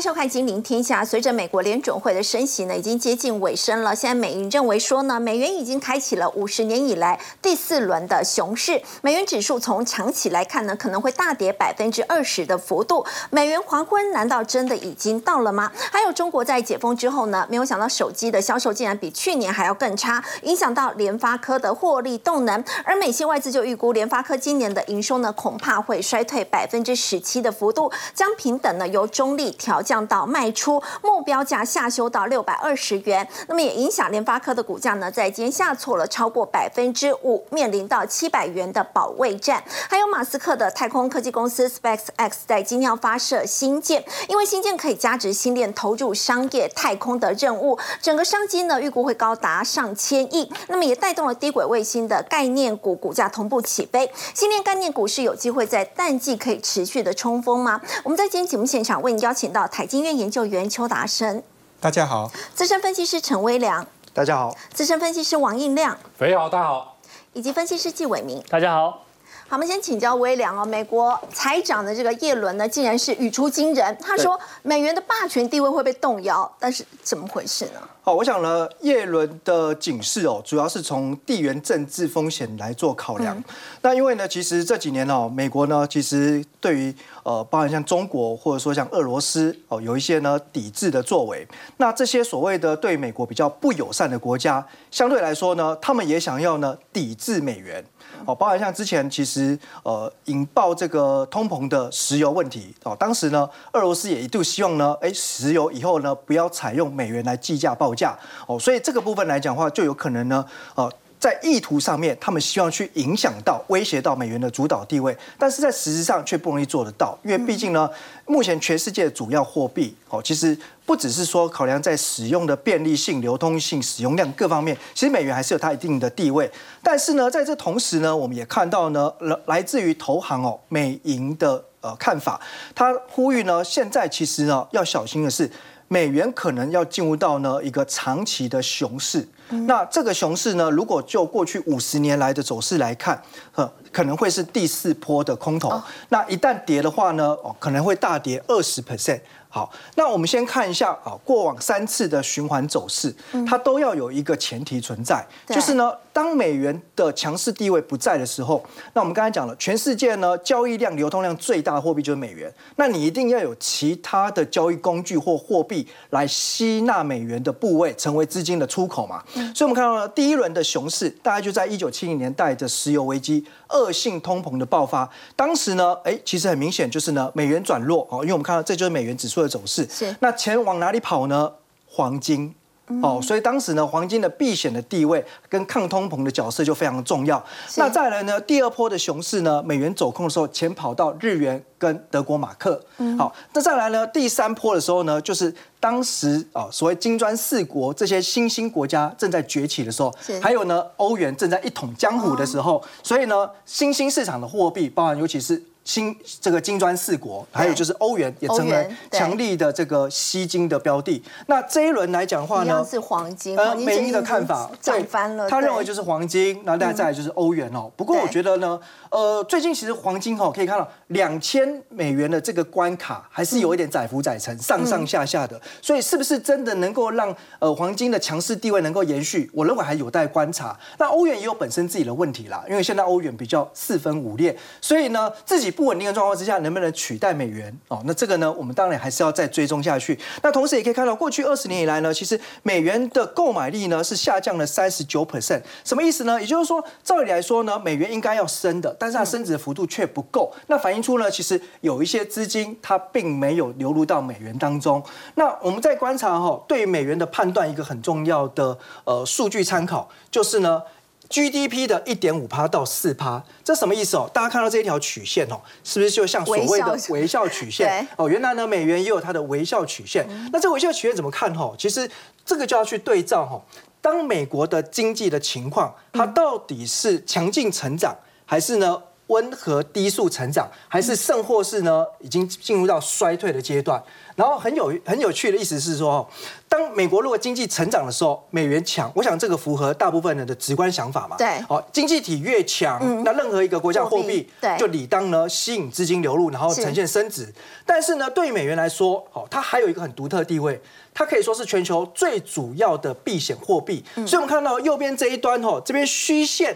迎收看《金陵天下》。随着美国联准会的升息呢，已经接近尾声了。现在美银认为说呢，美元已经开启了五十年以来第四轮的熊市。美元指数从长期来看呢，可能会大跌百分之二十的幅度。美元黄昏难道真的已经到了吗？还有中国在解封之后呢，没有想到手机的销售竟然比去年还要更差，影响到联发科的获利动能。而美系外资就预估联发科今年的营收呢，恐怕会衰退百分之十七的幅度，将平等呢由中立调。降到卖出目标价下修到六百二十元，那么也影响联发科的股价呢，在今天下挫了超过百分之五，面临到七百元的保卫战。还有马斯克的太空科技公司 SpaceX 在今天要发射新舰，因为新舰可以加值新链投入商业太空的任务，整个商机呢预估会高达上千亿，那么也带动了低轨卫星的概念股股价同步起飞。新链概念股是有机会在淡季可以持续的冲锋吗？我们在今天节目现场为您邀请到。台经院研究员邱达生，大家好；资深分析师陈威良，大家好；资深分析师王应亮，肥好，大家好；以及分析师纪伟明，大家好。好，我们先请教威良哦。美国财长的这个耶伦呢，竟然是语出惊人，他说美元的霸权地位会被动摇，但是怎么回事呢？好，我想呢，叶伦的警示哦，主要是从地缘政治风险来做考量。那因为呢，其实这几年哦，美国呢，其实对于呃，包含像中国或者说像俄罗斯哦，有一些呢抵制的作为。那这些所谓的对美国比较不友善的国家，相对来说呢，他们也想要呢抵制美元。哦，包含像之前其实呃引爆这个通膨的石油问题哦，当时呢俄罗斯也一度希望呢，哎，石油以后呢不要采用美元来计价报价哦，所以这个部分来讲话就有可能呢，呃。在意图上面，他们希望去影响到、威胁到美元的主导地位，但是在实质上却不容易做得到，因为毕竟呢，目前全世界的主要货币哦，其实不只是说考量在使用的便利性、流通性、使用量各方面，其实美元还是有它一定的地位。但是呢，在这同时呢，我们也看到呢，来来自于投行哦，美银的呃看法，他呼吁呢，现在其实呢要小心的是。美元可能要进入到呢一个长期的熊市，那这个熊市呢，如果就过去五十年来的走势来看，呃，可能会是第四波的空头。那一旦跌的话呢，哦，可能会大跌二十 percent。好，那我们先看一下啊，过往三次的循环走势，它都要有一个前提存在，就是呢，当美元的强势地位不在的时候，那我们刚才讲了，全世界呢交易量、流通量最大的货币就是美元，那你一定要有其他的交易工具或货币来吸纳美元的部位，成为资金的出口嘛。所以，我们看到了第一轮的熊市，大概就在一九七零年代的石油危机、恶性通膨的爆发，当时呢，哎，其实很明显就是呢，美元转弱哦，因为我们看到这就是美元指数。的走势是那钱往哪里跑呢？黄金哦，所以当时呢，黄金的避险的地位跟抗通膨的角色就非常重要。那再来呢，第二波的熊市呢，美元走空的时候，钱跑到日元跟德国马克。好，那再来呢，第三波的时候呢，就是当时啊，所谓金砖四国这些新兴国家正在崛起的时候，还有呢，欧元正在一统江湖的时候，所以呢，新兴市场的货币，包含尤其是。新这个金砖四国，还有就是欧元也成为强力的这个吸金的标的。那这一轮来讲话呢，是黄金。呃，美英的看法涨翻了。他认为就是黄金，然后再再就是欧元哦。不过我觉得呢，呃，最近其实黄金哦可以看到两千美元的这个关卡还是有一点载浮载沉，上上下下的。所以是不是真的能够让呃黄金的强势地位能够延续？我认为还有待观察。那欧元也有本身自己的问题啦，因为现在欧元比较四分五裂，所以呢自己。不稳定的状况之下，能不能取代美元？哦，那这个呢，我们当然还是要再追踪下去。那同时也可以看到，过去二十年以来呢，其实美元的购买力呢是下降了三十九 percent。什么意思呢？也就是说，照理来说呢，美元应该要升的，但是它升值的幅度却不够。那反映出呢，其实有一些资金它并没有流入到美元当中。那我们在观察哈，对美元的判断一个很重要的呃数据参考，就是呢。GDP 的一点五趴到四趴，这什么意思哦？大家看到这一条曲线哦，是不是就像所谓的微笑曲线？哦，原来呢，美元也有它的微笑曲线。那这微笑曲线怎么看哦？其实这个就要去对照哦，当美国的经济的情况，它到底是强劲成长，还是呢？温和低速成长，还是甚或是呢已经进入到衰退的阶段？然后很有很有趣的意思是说，当美国如果经济成长的时候，美元强，我想这个符合大部分人的直观想法嘛。对，好，经济体越强，那任何一个国家货币就理当呢吸引资金流入，然后呈现升值。但是呢，对于美元来说，哦，它还有一个很独特的地位，它可以说是全球最主要的避险货币。所以我们看到右边这一端，哦，这边虚线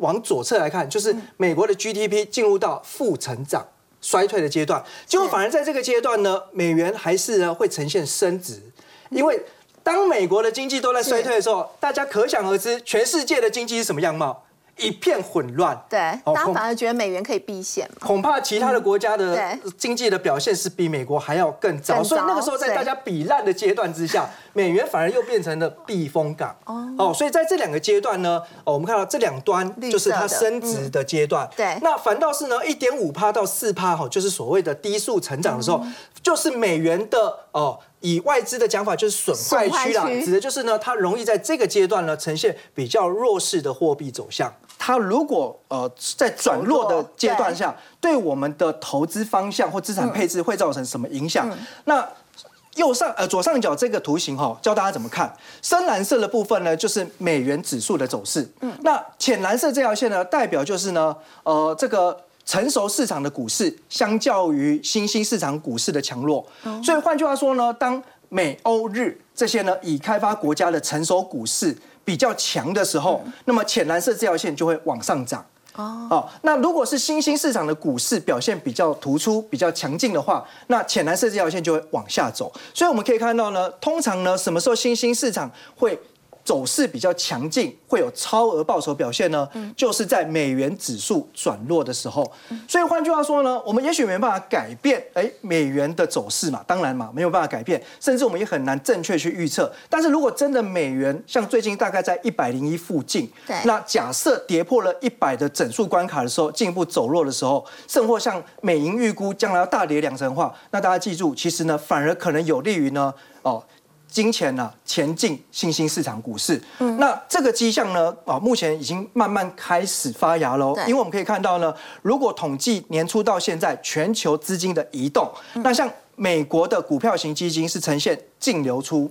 往左侧来看，就是美国的 GDP 进入到负成长。衰退的阶段，结果反而在这个阶段呢，美元还是呢会呈现升值，因为当美国的经济都在衰退的时候，大家可想而知，全世界的经济是什么样貌。一片混乱，对，大家反而觉得美元可以避险恐怕其他的国家的经济的表现是比美国还要更糟，所以那个时候在大家比烂的阶段之下，美元反而又变成了避风港。哦，所以在这两个阶段呢，哦，我们看到这两端就是它升值的阶段。对，那反倒是呢，一点五趴到四趴哈，就是所谓的低速成长的时候，就是美元的哦。以外资的讲法就是损坏区啦，指的就是呢，它容易在这个阶段呢呈现比较弱势的货币走向。它如果呃在转弱的阶段下，对我们的投资方向或资产配置会造成什么影响？那右上呃左上角这个图形哈，教大家怎么看。深蓝色的部分呢，就是美元指数的走势。嗯，那浅蓝色这条线呢，代表就是呢，呃这个。成熟市场的股市相较于新兴市场股市的强弱，所以换句话说呢，当美欧日这些呢已开发国家的成熟股市比较强的时候，那么浅蓝色这条线就会往上涨。哦，那如果是新兴市场的股市表现比较突出、比较强劲的话，那浅蓝色这条线就会往下走。所以我们可以看到呢，通常呢，什么时候新兴市场会？走势比较强劲，会有超额报酬表现呢，就是在美元指数转弱的时候。所以换句话说呢，我们也许没办法改变哎美元的走势嘛，当然嘛没有办法改变，甚至我们也很难正确去预测。但是如果真的美元像最近大概在一百零一附近，那假设跌破了一百的整数关卡的时候，进一步走弱的时候，甚或像美银预估将来要大跌两成的话，那大家记住，其实呢反而可能有利于呢哦。金钱呢前进新兴市场股市，嗯。那这个迹象呢啊，目前已经慢慢开始发芽喽。因为我们可以看到呢，如果统计年初到现在全球资金的移动，那像美国的股票型基金是呈现净流出，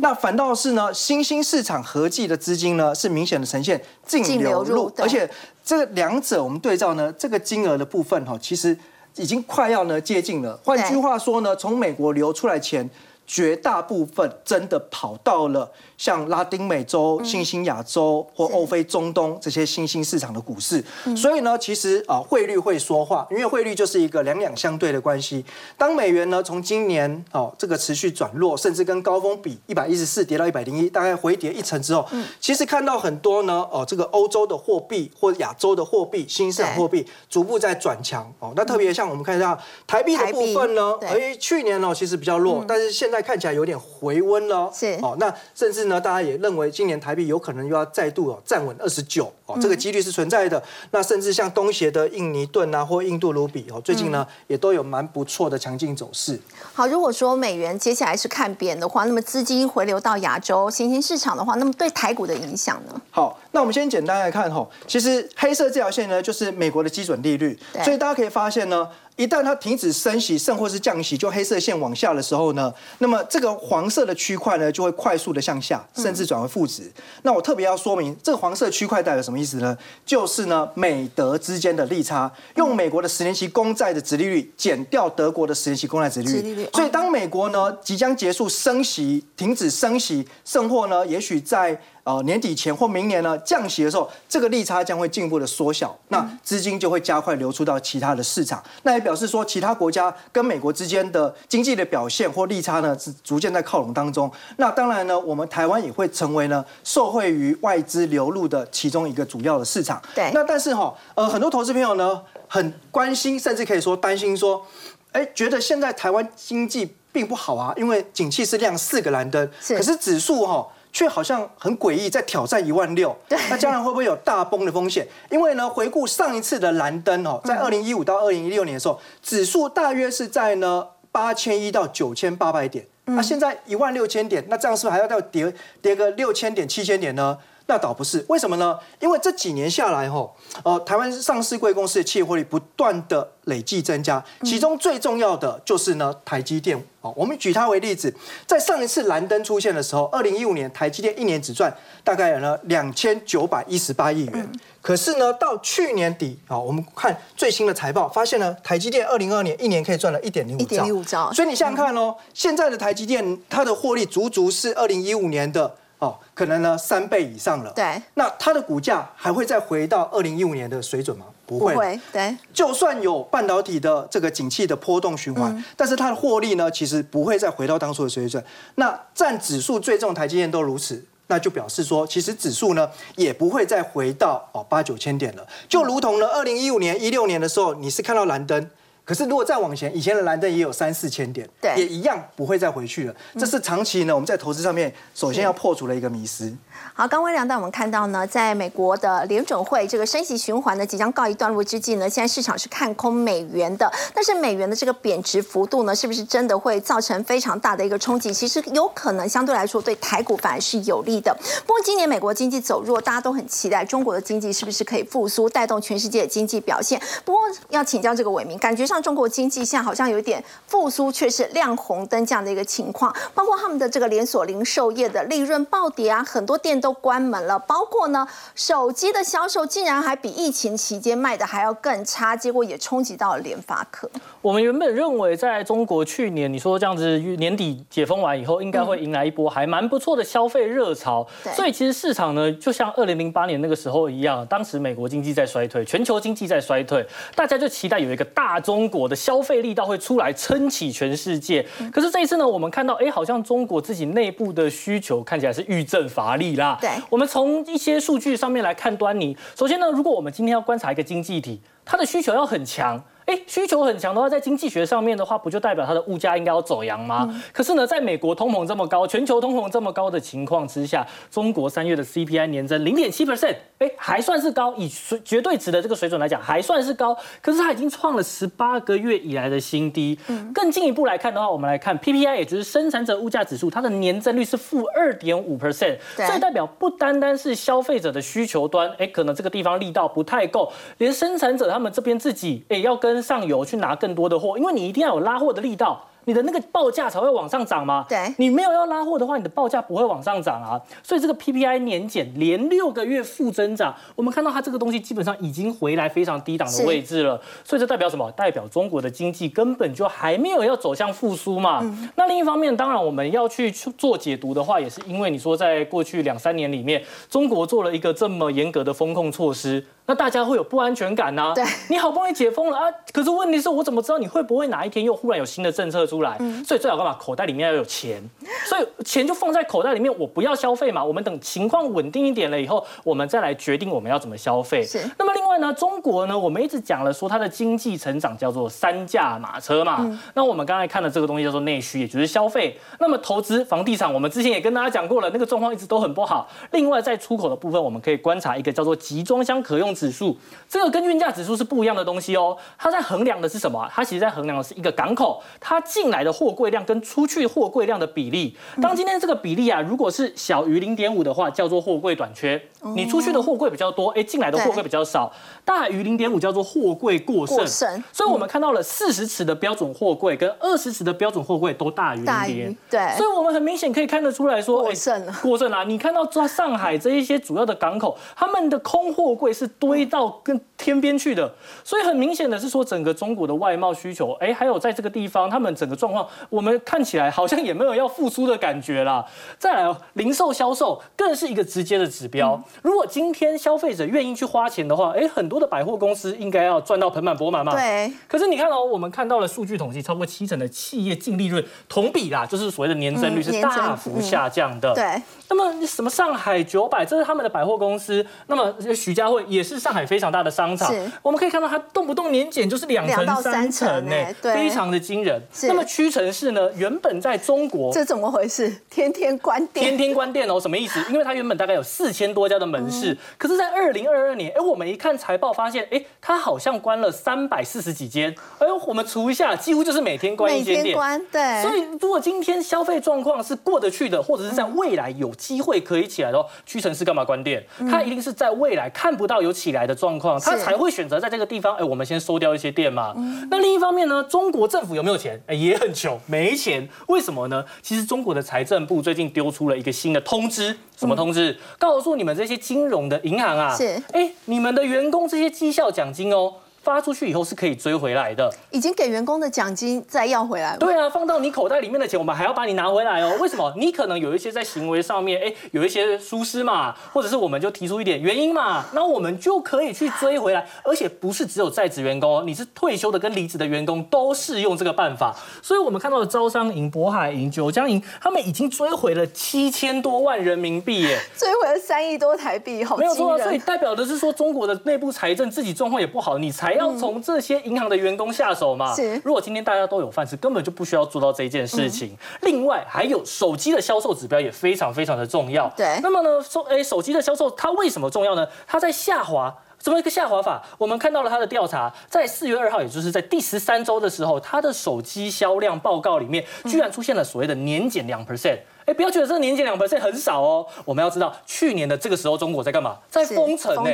那反倒是呢新兴市场合计的资金呢是明显的呈现净流入，而且这两者我们对照呢，这个金额的部分哈，其实已经快要呢接近了。换句话说呢，从美国流出来钱。绝大部分真的跑到了像拉丁美洲、新兴亚洲或欧非中东这些新兴市场的股市，所以呢，其实啊，汇率会说话，因为汇率就是一个两两相对的关系。当美元呢从今年哦这个持续转弱，甚至跟高峰比一百一十四跌到一百零一，大概回跌一成之后，其实看到很多呢哦这个欧洲的货币或亚洲的货币、新兴市场货币逐步在转强哦。那特别像我们看一下台币的部分呢，哎，去年呢其实比较弱，但是现在。看起来有点回温了，是哦。那甚至呢，大家也认为今年台币有可能又要再度哦站稳二十九哦，这个几率是存在的。那甚至像东协的印尼盾啊，或印度卢比哦，最近呢也都有蛮不错的强劲走势。好，如果说美元接下来是看扁的话，那么资金回流到亚洲新兴市场的话，那么对台股的影响呢？好，那我们先简单来看哈，其实黑色这条线呢，就是美国的基准利率，所以大家可以发现呢。一旦它停止升息，甚或是降息，就黑色线往下的时候呢，那么这个黄色的区块呢，就会快速的向下，甚至转为负值。那我特别要说明，这个黄色区块代表什么意思呢？就是呢，美德之间的利差，用美国的十年期公债的殖利率减掉德国的十年期公债殖利率。所以当美国呢即将结束升息，停止升息，甚或呢，也许在呃，年底前或明年呢降息的时候，这个利差将会进一步的缩小，那资金就会加快流出到其他的市场，那也表示说其他国家跟美国之间的经济的表现或利差呢是逐渐在靠拢当中。那当然呢，我们台湾也会成为呢受惠于外资流入的其中一个主要的市场。对。那但是哈，呃，很多投资朋友呢很关心，甚至可以说担心说，哎，觉得现在台湾经济并不好啊，因为景气是亮四个蓝灯，可是指数哈。却好像很诡异，在挑战一万六。那将来会不会有大崩的风险？因为呢，回顾上一次的蓝灯哦，在二零一五到二零一六年的时候，指数大约是在呢八千一到九千八百点。那现在一万六千点，那这样是不是还要再跌跌个六千点、七千点呢？那倒不是，为什么呢？因为这几年下来，吼，呃，台湾上市贵公司的企业获利不断的累计增加，其中最重要的就是呢，台积电。哦，我们举它为例子，在上一次蓝灯出现的时候，二零一五年台积电一年只赚大概有了两千九百一十八亿元。可是呢，到去年底啊，我们看最新的财报，发现呢，台积电二零二二年一年可以赚了一点零五兆。一点零五兆。所以你想想看哦，现在的台积电它的获利足足是二零一五年的。哦，可能呢三倍以上了。对，那它的股价还会再回到二零一五年的水准吗？不会。对，就算有半导体的这个景气的波动循环，但是它的获利呢，其实不会再回到当初的水准。那占指数最重台积电都如此，那就表示说，其实指数呢也不会再回到哦八九千点了。就如同呢二零一五年、一六年的时候，你是看到蓝灯。可是，如果再往前，以前的蓝灯也有三四千点，对，也一样不会再回去了。这是长期呢，我们在投资上面首先要破除了一个迷思。好，刚微良带我们看到呢，在美国的联准会这个升息循环呢即将告一段落之际呢，现在市场是看空美元的。但是美元的这个贬值幅度呢，是不是真的会造成非常大的一个冲击？其实有可能相对来说对台股反而是有利的。不过今年美国经济走弱，大家都很期待中国的经济是不是可以复苏，带动全世界的经济表现。不过要请教这个伟明，感觉上。中国经济现在好像有点复苏，却是亮红灯这样的一个情况。包括他们的这个连锁零售业的利润暴跌啊，很多店都关门了。包括呢，手机的销售竟然还比疫情期间卖的还要更差，结果也冲击到了联发科。我们原本认为，在中国去年你说这样子年底解封完以后，应该会迎来一波还蛮不错的消费热潮。所以其实市场呢，就像二零零八年那个时候一样，当时美国经济在衰退，全球经济在衰退，大家就期待有一个大中。国的消费力道会出来撑起全世界，可是这一次呢，我们看到，哎，好像中国自己内部的需求看起来是遇震乏力啦。对，我们从一些数据上面来看端倪。首先呢，如果我们今天要观察一个经济体，它的需求要很强。哎，需求很强的话，在经济学上面的话，不就代表它的物价应该要走扬吗？可是呢，在美国通膨这么高，全球通膨这么高的情况之下，中国三月的 CPI 年增零点七 percent，哎，还算是高，以水绝对值的这个水准来讲，还算是高。可是它已经创了十八个月以来的新低。更进一步来看的话，我们来看 PPI，也就是生产者物价指数，它的年增率是负二点五 percent，所以代表不单单是消费者的需求端，哎，可能这个地方力道不太够，连生产者他们这边自己，哎，要跟上游去拿更多的货，因为你一定要有拉货的力道。你的那个报价才会往上涨吗？对，你没有要拉货的话，你的报价不会往上涨啊。所以这个 PPI 年减连六个月负增长，我们看到它这个东西基本上已经回来非常低档的位置了。所以这代表什么？代表中国的经济根本就还没有要走向复苏嘛。那另一方面，当然我们要去做解读的话，也是因为你说在过去两三年里面，中国做了一个这么严格的风控措施，那大家会有不安全感呐。对，你好不容易解封了啊，可是问题是我怎么知道你会不会哪一天又忽然有新的政策出？出来，所以最好干嘛？口袋里面要有钱，所以钱就放在口袋里面，我不要消费嘛。我们等情况稳定一点了以后，我们再来决定我们要怎么消费。是。那么另外呢，中国呢，我们一直讲了说它的经济成长叫做三驾马车嘛。那我们刚才看的这个东西叫做内需，也就是消费。那么投资房地产，我们之前也跟大家讲过了，那个状况一直都很不好。另外在出口的部分，我们可以观察一个叫做集装箱可用指数，这个跟运价指数是不一样的东西哦。它在衡量的是什么？它其实在衡量的是一个港口它进来的货柜量跟出去货柜量的比例，当今天这个比例啊，如果是小于零点五的话，叫做货柜短缺。你出去的货柜比较多，哎，进来的货柜比较少，大于零点五叫做货柜过剩。所以，我们看到了四十尺的标准货柜跟二十尺的标准货柜都大于零点。对，所以我们很明显可以看得出来说，过剩了。过剩了。你看到在上海这一些主要的港口，他们的空货柜是堆到跟天边去的。所以很明显的是说，整个中国的外贸需求，哎，还有在这个地方，他们整个状况，我们看起来好像也没有要复苏的感觉啦。再来，零售销售更是一个直接的指标。如果今天消费者愿意去花钱的话，哎，很多的百货公司应该要赚到盆满钵满嘛。对。可是你看哦，我们看到了数据统计，超过七成的企业净利润同比啦，就是所谓的年增率是大幅下降的。对。那么什么上海九百，这是他们的百货公司。那么徐家汇也是上海非常大的商场。我们可以看到它动不动年检就是两成三层呢，非常的惊人。那么屈臣氏呢，原本在中国这怎么回事？天天关店。天天关店哦，什么意思？因为它原本大概有四千多家的门市。是，可是，在二零二二年，哎，我们一看财财报发现，哎，它好像关了三百四十几间，哎，我们除一下，几乎就是每天关一间店。关对。所以如果今天消费状况是过得去的，或者是在未来有机会可以起来的话，屈臣氏干嘛关店？他一定是在未来看不到有起来的状况，他才会选择在这个地方，哎，我们先收掉一些店嘛。那另一方面呢，中国政府有没有钱？哎，也很穷，没钱。为什么呢？其实中国的财政部最近丢出了一个新的通知，什么通知？告诉你们这些金融的银行啊，是，哎，你们的员工这些绩效奖金哦。发出去以后是可以追回来的，已经给员工的奖金再要回来了。对啊，放到你口袋里面的钱，我们还要把你拿回来哦。为什么？你可能有一些在行为上面，哎，有一些疏失嘛，或者是我们就提出一点原因嘛，那我们就可以去追回来。而且不是只有在职员工，你是退休的跟离职的员工都适用这个办法。所以我们看到的招商银、渤海银、九江银，他们已经追回了七千多万人民币耶，追回了三亿多台币，好没有错。啊所以代表的是说，中国的内部财政自己状况也不好，你才要从这些。银行的员工下手嘛，是。如果今天大家都有饭吃，根本就不需要做到这件事情。另外，还有手机的销售指标也非常非常的重要。对。那么呢，说，哎，手机的销售它为什么重要呢？它在下滑，怎么一个下滑法？我们看到了它的调查，在四月二号，也就是在第十三周的时候，它的手机销量报告里面，居然出现了所谓的年减两 percent。哎，不要觉得这个年减两 percent 很少哦。我们要知道，去年的这个时候，中国在干嘛？在封城呢，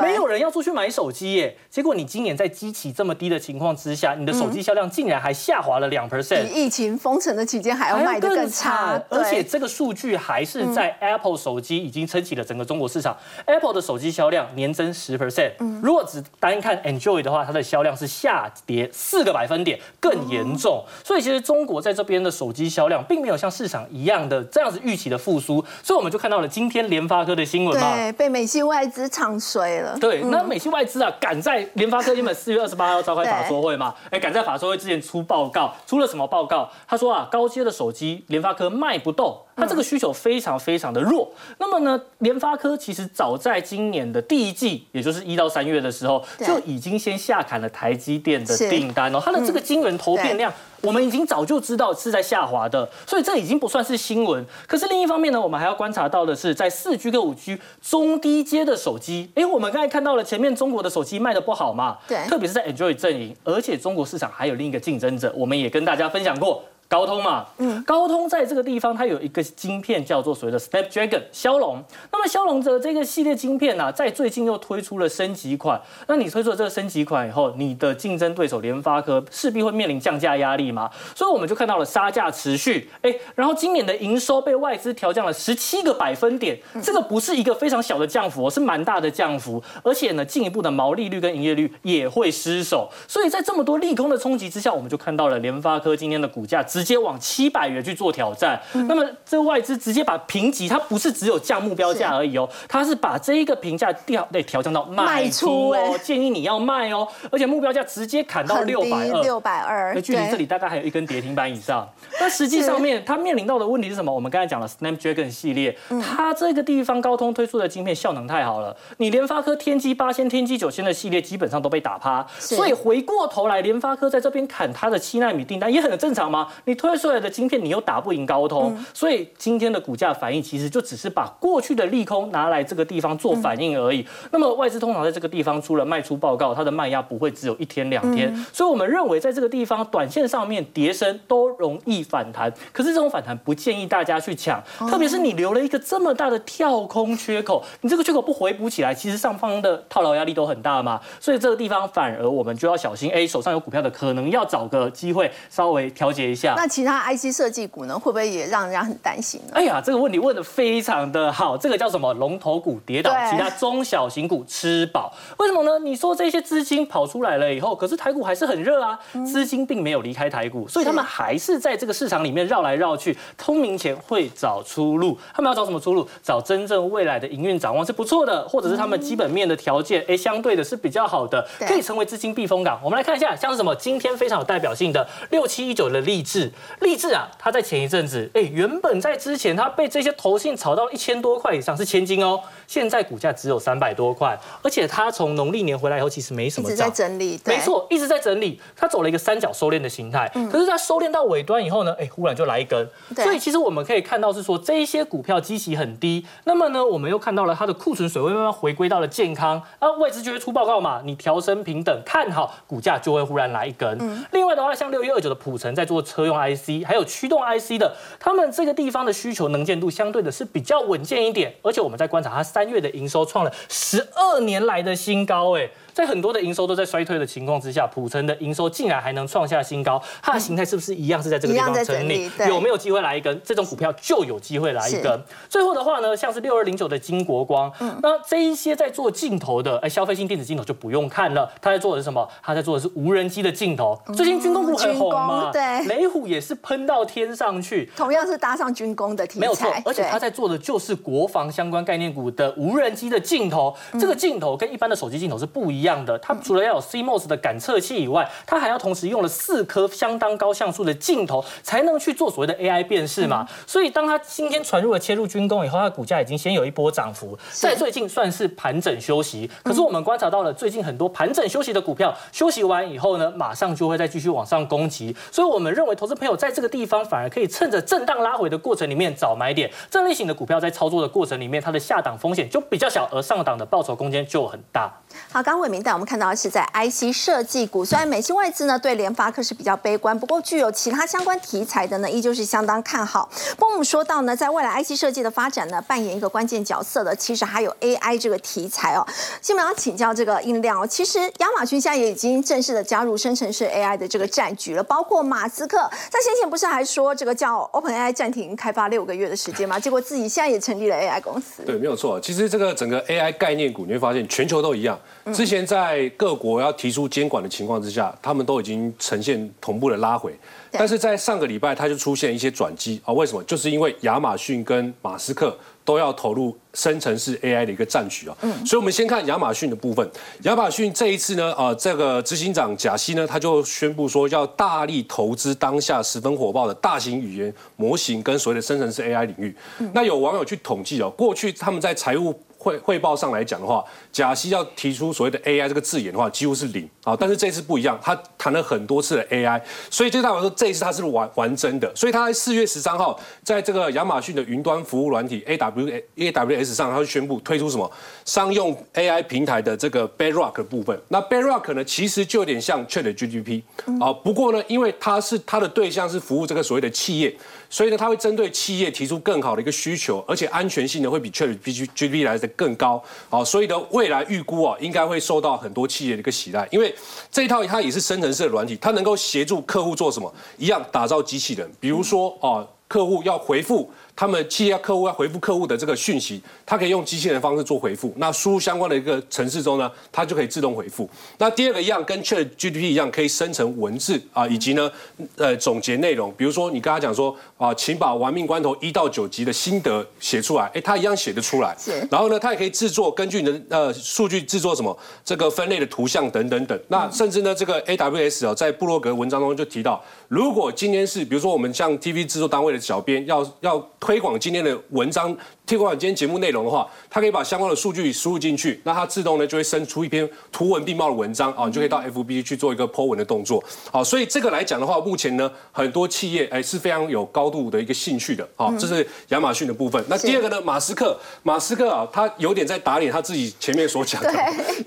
没有人要出去买手机耶。结果你今年在机器这么低的情况之下，你的手机销量竟然还下滑了两 percent，比疫情封城的期间还要卖得更差。而且这个数据还是在 Apple 手机已经撑起了整个中国市场，Apple 的手机销量年增十 percent。如果只单看 Android 的话，它的销量是下跌四个百分点，更严重。所以其实中国在这边的手机销量并没有像市场一样的。这样子预期的复苏，所以我们就看到了今天联发科的新闻嘛，对，被美系外资唱衰了。对，那美系外资啊，赶在联发科原本四月二十八号召开法说会嘛，哎，赶在法说会之前出报告，出了什么报告？他说啊，高阶的手机联发科卖不动，它这个需求非常非常的弱。那么呢，联发科其实早在今年的第一季，也就是一到三月的时候，就已经先下砍了台积电的订单哦，它的这个惊人投片量。我们已经早就知道是在下滑的，所以这已经不算是新闻。可是另一方面呢，我们还要观察到的是，在四 G 跟五 G 中低阶的手机，哎，我们刚才看到了前面中国的手机卖的不好嘛？对，特别是在 Android 阵营，而且中国市场还有另一个竞争者，我们也跟大家分享过。高通嘛，嗯，高通在这个地方它有一个晶片叫做所谓的 Snapdragon 骁龙。那么骁龙的这个系列晶片呢，在最近又推出了升级款。那你推出了这个升级款以后，你的竞争对手联发科势必会面临降价压力嘛？所以我们就看到了杀价持续。哎，然后今年的营收被外资调降了十七个百分点，这个不是一个非常小的降幅，是蛮大的降幅。而且呢，进一步的毛利率跟营业率也会失守。所以在这么多利空的冲击之下，我们就看到了联发科今天的股价。直接往七百元去做挑战，那么这外资直接把评级，它不是只有降目标价而已哦，它是把这一个评价调对调降到卖出哦，建议你要卖哦，而且目标价直接砍到六百二，六百二，那距离这里大概还有一根跌停板以上。那实际上面它面临到的问题是什么？我们刚才讲了 Snapdragon 系列，它这个地方高通推出的晶片效能太好了，你联发科天玑八千、天玑九千的系列基本上都被打趴，所以回过头来联发科在这边砍它的七纳米订单也很正常嘛。你推出来的晶片你又打不赢高通，所以今天的股价反应其实就只是把过去的利空拿来这个地方做反应而已。那么外资通常在这个地方出了卖出报告，它的卖压不会只有一天两天，所以我们认为在这个地方短线上面跌升都容易。反弹，可是这种反弹不建议大家去抢，特别是你留了一个这么大的跳空缺口，你这个缺口不回补起来，其实上方的套牢压力都很大嘛，所以这个地方反而我们就要小心。哎，手上有股票的可能要找个机会稍微调节一下。那其他 IC 设计股呢，会不会也让人家很担心呢？哎呀，这个问题问的非常的好，这个叫什么？龙头股跌倒，其他中小型股吃饱。为什么呢？你说这些资金跑出来了以后，可是台股还是很热啊，资金并没有离开台股，所以他们还是在这个。市场里面绕来绕去，通明前会找出路。他们要找什么出路？找真正未来的营运展望是不错的，或者是他们基本面的条件，哎，相对的是比较好的，可以成为资金避风港。我们来看一下，像是什么？今天非常有代表性的六七一九的励志，智，立志啊，他在前一阵子，哎，原本在之前他被这些投信炒到一千多块以上，是千金哦，现在股价只有三百多块，而且它从农历年回来以后，其实没什么一直在整理，没错，一直在整理，它走了一个三角收敛的形态，可是它收敛到尾端以后呢，哎，忽然就来一根，所以其实我们可以看到是说这一些股票基期很低，那么呢，我们又看到了它的库存水位慢慢回归到了健康，啊，外资就会出报告嘛，你调升平等看好，股价就会忽然来一根。另外的话，像六一二九的普成在做车用 IC，还有驱动 IC 的，他们这个地方的需求能见度相对的是比较稳健一点，而且我们在观察它三月的营收创了十二年来的新高，哎。在很多的营收都在衰退的情况之下，普成的营收竟然还能创下新高，它的形态是不是一样是在这个地方整理？有没有机会来一根？这种股票就有机会来一根。最后的话呢，像是六二零九的金国光，那这一些在做镜头的，哎，消费性电子镜头就不用看了，他在做的是什么？他在做的是无人机的镜头。最近军工股很红嘛，对，雷虎也是喷到天上去，同样是搭上军工的题材，没有错。而且他在做的就是国防相关概念股的无人机的镜头。这个镜头跟一般的手机镜头是不一样的，它除了要有 CMOS 的感测器以外，它还要同时用了四颗相当高像素的镜头，才能去做所谓的 AI 辨识嘛。所以当它今天传入了切入军工以后，它的股价已经先有一波涨幅，在最近算是盘整休息。可是我们观察到了最近很多盘整休息的股票，休息完以后呢，马上就会再继续往上攻击。所以我们认为投资朋友在这个地方反而可以趁着震荡拉回的过程里面找买点。这类型的股票在操作的过程里面，它的下档风险就比较小，而上档的报酬空间就很大。好，刚伟明带我们看到的是在 IC 设计股，虽然美新外资呢对联发科是比较悲观，不过具有其他相关题材的呢，依旧是相当看好。不过我们说到呢，在未来 IC 设计的发展呢，扮演一个关键角色的，其实还有 AI 这个题材哦。基本上请教这个音量哦，其实亚马逊现在也已经正式的加入生成式 AI 的这个战局了，包括马斯克在先前不是还说这个叫 OpenAI 暂停开发六个月的时间吗？结果自己现在也成立了 AI 公司。对，没有错。其实这个整个 AI 概念股，你会发现全球都一样。之前在各国要提出监管的情况之下，他们都已经呈现同步的拉回，但是在上个礼拜，它就出现一些转机啊？为什么？就是因为亚马逊跟马斯克都要投入生成式 AI 的一个战局啊。嗯，所以我们先看亚马逊的部分。亚马逊这一次呢，呃，这个执行长贾西呢，他就宣布说要大力投资当下十分火爆的大型语言模型跟所谓的生成式 AI 领域。那有网友去统计哦，过去他们在财务。汇汇报上来讲的话，贾西要提出所谓的 AI 这个字眼的话，几乎是零啊。但是这次不一样，他谈了很多次的 AI，所以就代表说这一次他是玩玩真的。所以他在四月十三号，在这个亚马逊的云端服务软体 AW AWS 上，他就宣布推出什么商用 AI 平台的这个 Bedrock 部分。那 Bedrock 呢，其实就有点像 ChatGPT 啊。不过呢，因为它是它的对象是服务这个所谓的企业。所以呢，它会针对企业提出更好的一个需求，而且安全性呢会比 ChatGPT 来的更高。好，所以呢，未来预估啊，应该会受到很多企业的一个喜爱，因为这一套它也是生成式的软体，它能够协助客户做什么？一样打造机器人，比如说啊，客户要回复。他们企业客户要回复客户的这个讯息，它可以用机器人的方式做回复。那输入相关的一个程式中呢，它就可以自动回复。那第二个一样，跟 Chat GPT 一样，可以生成文字啊，以及呢，呃，总结内容。比如说你跟他讲说啊，请把《玩命关头》一到九集的心得写出来，哎，他一样写得出来。然后呢，他也可以制作，根据你的呃数据制作什么这个分类的图像等等等。那甚至呢，这个 AWS 啊，在布洛格文章中就提到，如果今天是比如说我们像 TV 制作单位的小编要要。推广今天的文章，推广今天节目内容的话，它可以把相关的数据输入进去，那它自动呢就会生出一篇图文并茂的文章啊，你就可以到 FB 去做一个 po 文的动作。好，所以这个来讲的话，目前呢很多企业哎是非常有高度的一个兴趣的。好，这是亚马逊的部分。那第二个呢，马斯克，马斯克啊，他有点在打脸他自己前面所讲的，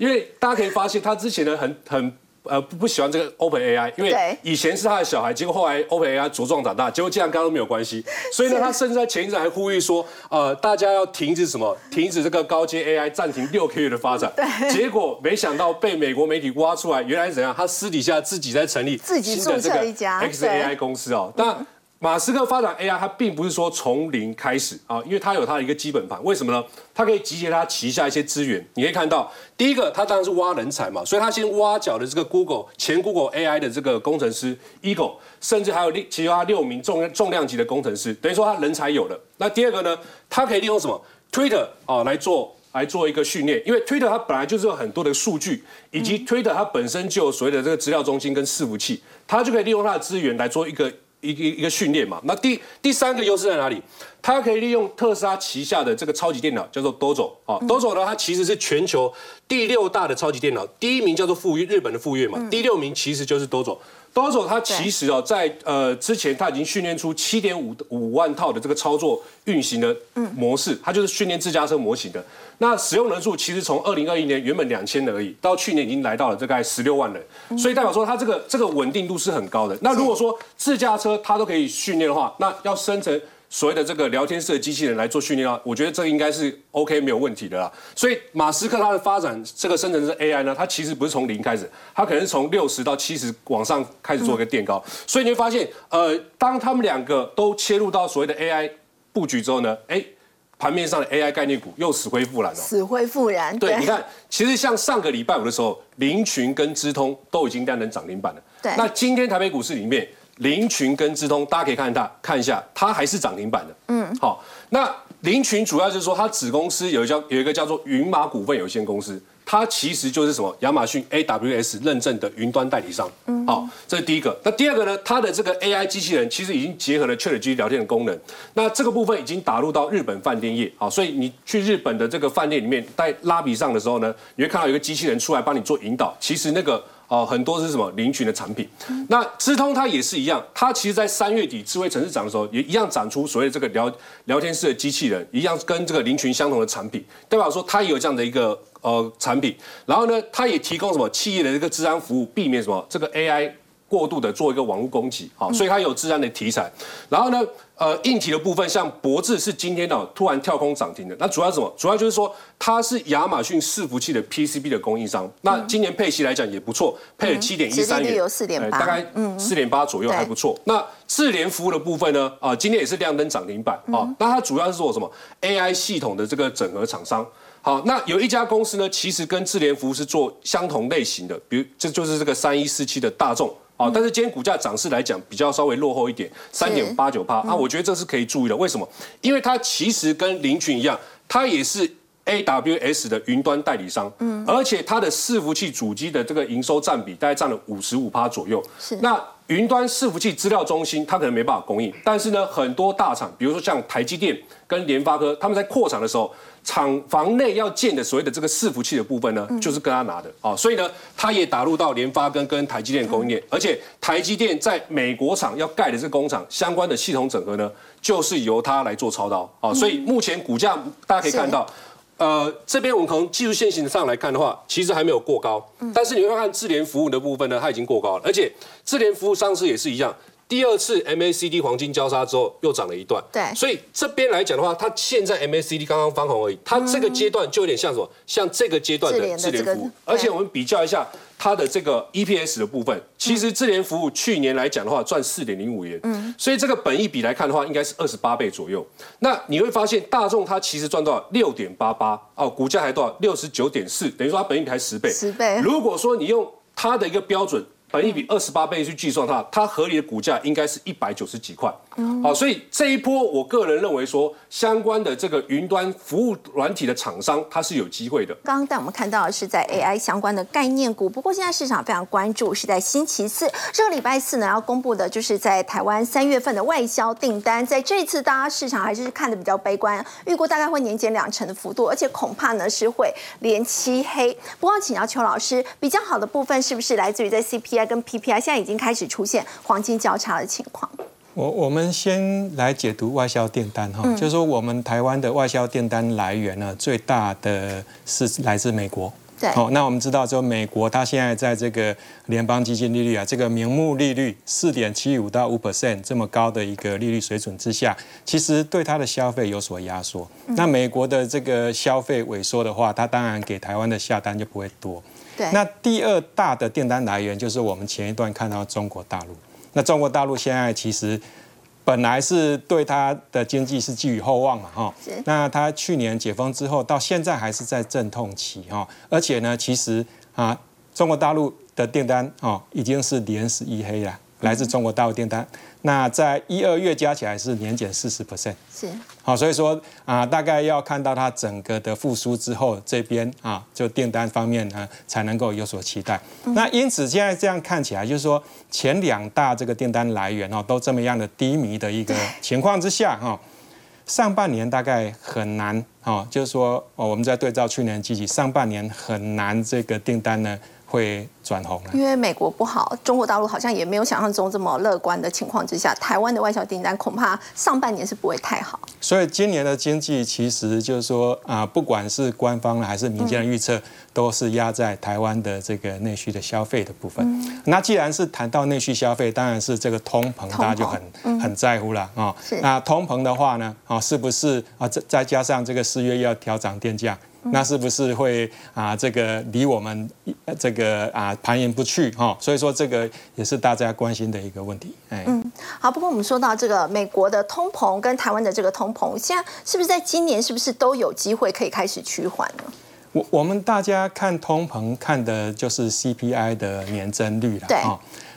因为大家可以发现他之前呢很很。呃，不不喜欢这个 Open AI，因为以前是他的小孩，结果后来 Open AI 茁壮长大，结果竟然跟他都没有关系。所以呢，他甚至在前一阵还呼吁说，呃，大家要停止什么，停止这个高阶 AI，暂停六个月的发展。结果没想到被美国媒体挖出来，原来是怎样？他私底下自己在成立自己注册一家 XAI 公司哦。但马斯克发展 AI，他并不是说从零开始啊，因为他有他的一个基本盘。为什么呢？他可以集结他旗下一些资源。你可以看到，第一个，他当然是挖人才嘛，所以他先挖角的这个 Google 前 Google AI 的这个工程师 Eagle，甚至还有六其他六名重重量级的工程师，等于说他人才有了。那第二个呢，他可以利用什么 Twitter 啊来做来做一个训练，因为 Twitter 它本来就是有很多的数据，以及 Twitter 它本身就有所谓的这个资料中心跟伺服器，它就可以利用它的资源来做一个。一个一个训练嘛。那第第三个优势在哪里？它可以利用特斯拉旗下的这个超级电脑，叫做多走啊多走呢，它其实是全球第六大的超级电脑，第一名叫做富岳，日本的富岳嘛，第六名其实就是多走。Dojo 它其实哦，在呃之前它已经训练出七点五五万套的这个操作运行的模式，它就是训练自驾车模型的。那使用人数其实从二零二一年原本两千人而已，到去年已经来到了大概十六万人，所以代表说它这个这个稳定度是很高的。那如果说自驾车它都可以训练的话，那要生成所谓的这个聊天式的机器人来做训练啊，我觉得这应该是 OK 没有问题的啦。所以马斯克他的发展这个生成式 AI 呢，它其实不是从零开始，它可能是从六十到七十往上开始做一个垫高。所以你会发现，呃，当他们两个都切入到所谓的 AI 布局之后呢，哎。盘面上的 AI 概念股又死灰复燃了，死灰复燃。对，你看，其实像上个礼拜五的时候，林群跟资通都已经亮灯涨停板了。对，那今天台北股市里面，林群跟资通，大家可以看它看一下，它还是涨停板的。嗯，好，那林群主要就是说，它子公司有一叫有一个叫做云马股份有限公司。它其实就是什么？亚马逊 AWS 认证的云端代理商。嗯，好，这是第一个。那第二个呢？它的这个 AI 机器人其实已经结合了 ChatGPT 聊天的功能。那这个部分已经打入到日本饭店业。好，所以你去日本的这个饭店里面，在拉比上的时候呢，你会看到有一个机器人出来帮你做引导。其实那个。哦，很多是什么灵群的产品，那智通它也是一样，它其实，在三月底智慧城市展的时候，也一样展出所谓这个聊聊天室的机器人，一样跟这个灵群相同的产品，代表说它也有这样的一个呃产品，然后呢，它也提供什么企业的这个治安服务，避免什么这个 AI。过度的做一个网络攻击，好，所以它有自然的题材。然后呢，呃，硬体的部分，像博智是今天呢突然跳空涨停的。那主要什么？主要就是说它是亚马逊伺服器的 PCB 的供应商。那今年配息来讲也不错，配了七点一三元，有四点八，大概四点八左右还不错。那智联服务的部分呢？啊，今天也是亮灯涨停板啊。那它主要是做什么？AI 系统的这个整合厂商。好，那有一家公司呢，其实跟智联服务是做相同类型的，比如这就是这个三一四七的大众。啊，但是今天股价涨势来讲比较稍微落后一点，三点八九帕啊，我觉得这是可以注意的。为什么？因为它其实跟林群一样，它也是 AWS 的云端代理商，嗯，而且它的伺服器主机的这个营收占比大概占了五十五趴左右。是。那云端伺服器资料中心它可能没办法供应，但是呢，很多大厂，比如说像台积电跟联发科，他们在扩厂的时候。厂房内要建的所谓的这个伺服器的部分呢，就是跟他拿的。啊，所以呢，他也打入到联发跟跟台积电供应链，而且台积电在美国厂要盖的这工厂相关的系统整合呢，就是由他来做操刀。啊，所以目前股价大家可以看到，呃，这边我们从技术线型上来看的话，其实还没有过高，但是你会看智联服务的部分呢，它已经过高了，而且智联服务上市也是一样。第二次 MACD 黄金交叉之后又涨了一段，对，所以这边来讲的话，它现在 MACD 刚刚翻红而已，它这个阶段就有点像什么？像这个阶段的智联服务，而且我们比较一下它的这个 EPS 的部分，其实智联服务去年来讲的话赚四点零五元，嗯，所以这个本益比来看的话，应该是二十八倍左右。那你会发现大众它其实赚到六点八八哦，股价还多少？六十九点四，等于说它本益比还十倍，十倍。如果说你用它的一个标准。本益比二十八倍去计算它，它合理的股价应该是一百九十几块。好，所以这一波，我个人认为说，相关的这个云端服务软体的厂商，它是有机会的。刚刚带我们看到的是在 AI 相关的概念股，不过现在市场非常关注是在星期四，这个礼拜四呢要公布的就是在台湾三月份的外销订单，在这一次大家市场还是看的比较悲观，预估大概会年减两成的幅度，而且恐怕呢是会连漆黑。不过请教邱老师，比较好的部分是不是来自于在 CPI？跟 PPI 现在已经开始出现黄金交叉的情况。我我们先来解读外销订单哈，就是说我们台湾的外销订单来源呢，最大的是来自美国。对。好，那我们知道，就美国它现在在这个联邦基金利率啊，这个名目利率四点七五到五 percent 这么高的一个利率水准之下，其实对它的消费有所压缩。那美国的这个消费萎缩的话，它当然给台湾的下单就不会多。对那第二大的订单来源就是我们前一段看到中国大陆。那中国大陆现在其实本来是对它的经济是寄予厚望嘛，哈。那它去年解封之后，到现在还是在阵痛期哈。而且呢，其实啊，中国大陆的订单哦已经是连十一黑了。来自中国大陆订单。那在一二月加起来是年减四十 percent，是好，所以说啊，大概要看到它整个的复苏之后，这边啊，就订单方面呢才能够有所期待。那因此现在这样看起来，就是说前两大这个订单来源哦，都这么样的低迷的一个情况之下哈，上半年大概很难哦，就是说哦，我们在对照去年积极，上半年很难这个订单呢。会转红了，因为美国不好，中国大陆好像也没有想象中这么乐观的情况之下，台湾的外销订单恐怕上半年是不会太好。所以今年的经济其实就是说啊，不管是官方还是民间的预测，都是压在台湾的这个内需的消费的部分。那既然是谈到内需消费，当然是这个通膨，大家就很很在乎了啊。那通膨的话呢，啊，是不是啊？再再加上这个四月要调涨电价？那是不是会啊？这个离我们这个啊盘延不去哈？所以说这个也是大家关心的一个问题。哎，嗯，好。不过我们说到这个美国的通膨跟台湾的这个通膨，现在是不是在今年是不是都有机会可以开始趋缓呢？我我们大家看通膨看的就是 CPI 的年增率了。对。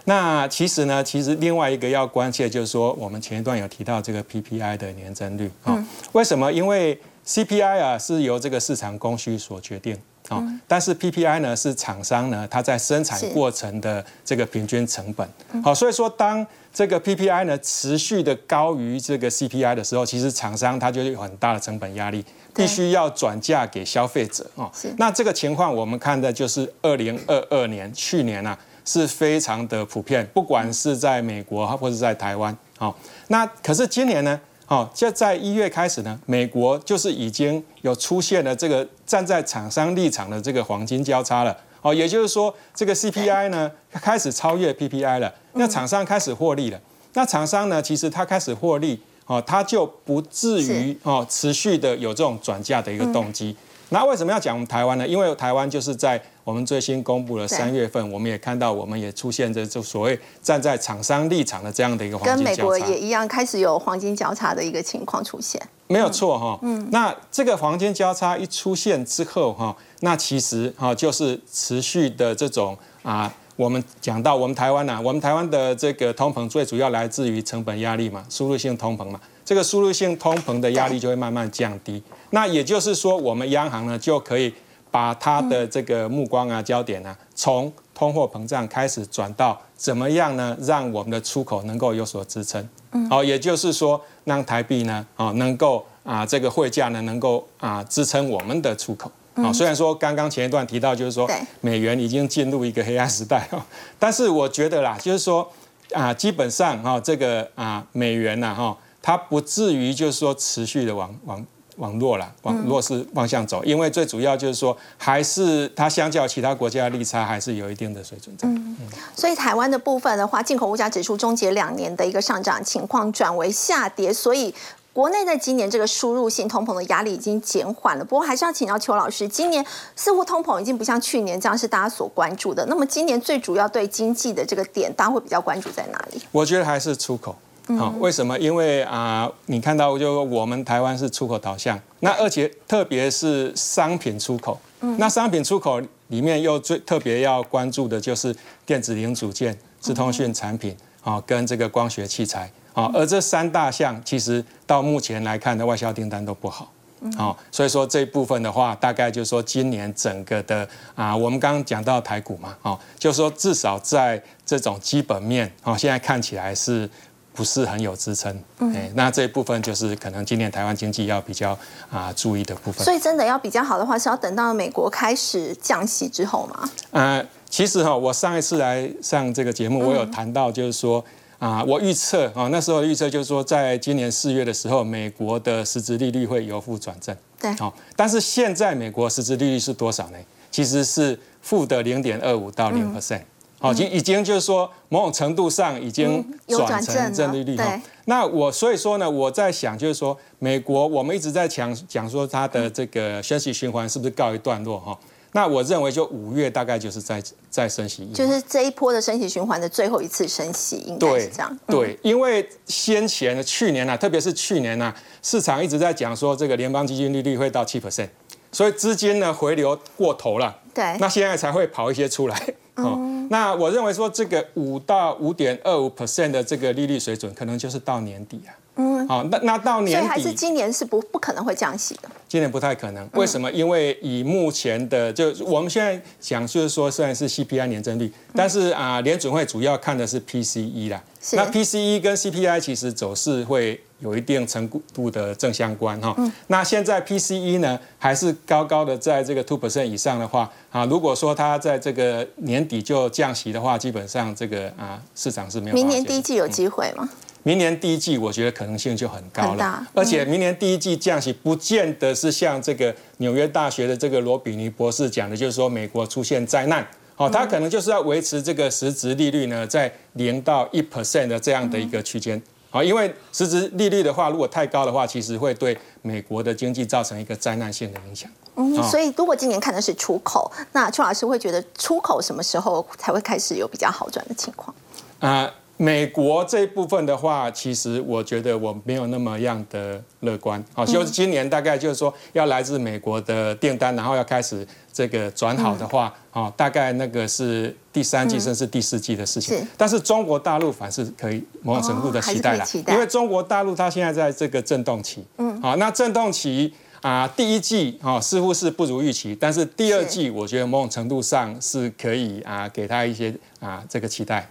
那其实呢，其实另外一个要关切就是说，我们前一段有提到这个 PPI 的年增率啊。为什么？因为 CPI 啊是由这个市场供需所决定啊，但是 PPI 呢是厂商呢它在生产过程的这个平均成本。好，所以说当这个 PPI 呢持续的高于这个 CPI 的时候，其实厂商它就有很大的成本压力，必须要转嫁给消费者啊。那这个情况我们看的就是二零二二年去年啊是非常的普遍，不管是在美国或者在台湾。好，那可是今年呢？好，就在一月开始呢，美国就是已经有出现了这个站在厂商立场的这个黄金交叉了。哦，也就是说，这个 CPI 呢开始超越 PPI 了，那厂商开始获利了。那厂商呢，其实它开始获利，哦，它就不至于哦持续的有这种转嫁的一个动机。那为什么要讲台湾呢？因为台湾就是在我们最新公布的三月份，我们也看到，我们也出现着就所谓站在厂商立场的这样的一个黄金交叉。跟美国也一样，开始有黄金交叉的一个情况出现。没有错哈。嗯。那这个黄金交叉一出现之后哈，那其实哈就是持续的这种啊，我们讲到我们台湾呐，我们台湾的这个通膨最主要来自于成本压力嘛，输入性通膨嘛。这个输入性通膨的压力就会慢慢降低，那也就是说，我们央行呢就可以把它的这个目光啊、焦点呢，从通货膨胀开始转到怎么样呢，让我们的出口能够有所支撑。好，也就是说，让台币呢，啊，能够啊，这个汇价呢，能够啊，支撑我们的出口。啊，虽然说刚刚前一段提到，就是说美元已经进入一个黑暗时代哈，但是我觉得啦，就是说啊，基本上哈，这个啊，美元呐哈。它不至于就是说持续的往往往弱了，往弱势方向走，因为最主要就是说，还是它相较其他国家的利差还是有一定的水准在。嗯，所以台湾的部分的话，进口物价指数终结两年的一个上涨情况转为下跌，所以国内在今年这个输入性通膨的压力已经减缓了。不过还是要请教邱老师，今年似乎通膨已经不像去年这样是大家所关注的。那么今年最主要对经济的这个点，大家会比较关注在哪里？我觉得还是出口。好，为什么？因为啊，你看到就我们台湾是出口导向，那而且特别是商品出口，那商品出口里面又最特别要关注的就是电子零组件、智通讯产品啊，跟这个光学器材啊，而这三大项其实到目前来看的外销订单都不好，好，所以说这一部分的话，大概就是说今年整个的啊，我们刚刚讲到台股嘛，哦，就是说至少在这种基本面啊，现在看起来是。不是很有支撑，哎，那这一部分就是可能今年台湾经济要比较啊注意的部分。所以真的要比较好的话，是要等到美国开始降息之后吗？呃，其实哈，我上一次来上这个节目，我有谈到，就是说啊，我预测啊，那时候预测就是说，在今年四月的时候，美国的实质利率会由负转正。对，好，但是现在美国实质利率是多少呢？其实是负的零点二五到零 percent。好，已经已经就是说，某种程度上已经转成正利率哈。那我所以说呢，我在想就是说，美国我们一直在讲讲说它的这个升息循环是不是告一段落哈？那我认为就五月大概就是在在升息，就是这一波的升息循环的最后一次升息，应该是这样。对，因为先前去年啊，特别是去年啊，市场一直在讲说这个联邦基金利率会到七 percent，所以资金呢回流过头了。对，那现在才会跑一些出来。哦。那我认为说这个五到五点二五 percent 的这个利率水准，可能就是到年底啊。嗯，好，那那到年底，所以还是今年是不不可能会降息的。今年不太可能，为什么？因为以目前的，就我们现在讲，就是说虽然是 CPI 年增率，但是啊，联准会主要看的是 PCE 啦。那 PCE 跟 CPI 其实走势会有一定程度的正相关哈。那现在 PCE 呢，还是高高的在这个 two percent 以上的话啊，如果说它在这个年底就降息的话，基本上这个啊市场是没有。明年第一季有机会吗？明年第一季，我觉得可能性就很高了，而且明年第一季降息，不见得是像这个纽约大学的这个罗比尼博士讲的，就是说美国出现灾难，好，他可能就是要维持这个实质利率呢，在零到一 percent 的这样的一个区间，好，因为实质利率的话，如果太高的话，其实会对美国的经济造成一个灾难性的影响。嗯，所以如果今年看的是出口，那邱老师会觉得出口什么时候才会开始有比较好转的情况？啊。美国这一部分的话，其实我觉得我没有那么样的乐观。好，就是今年大概就是说要来自美国的订单，然后要开始这个转好的话，哦，大概那个是第三季甚至第四季的事情。但是中国大陆反是可以某种程度的期待了，因为中国大陆它现在在这个震动期。嗯。好，那震动期啊，第一季啊似乎是不如预期，但是第二季我觉得某种程度上是可以啊给他一些啊这个期待。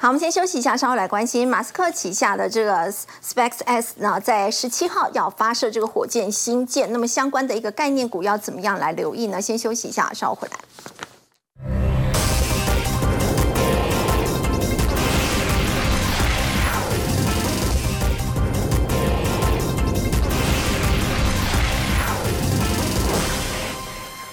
好，我们先休息一下，稍后来关心马斯克旗下的这个 Space X 呢，在十七号要发射这个火箭星舰，那么相关的一个概念股要怎么样来留意呢？先休息一下，稍后回来。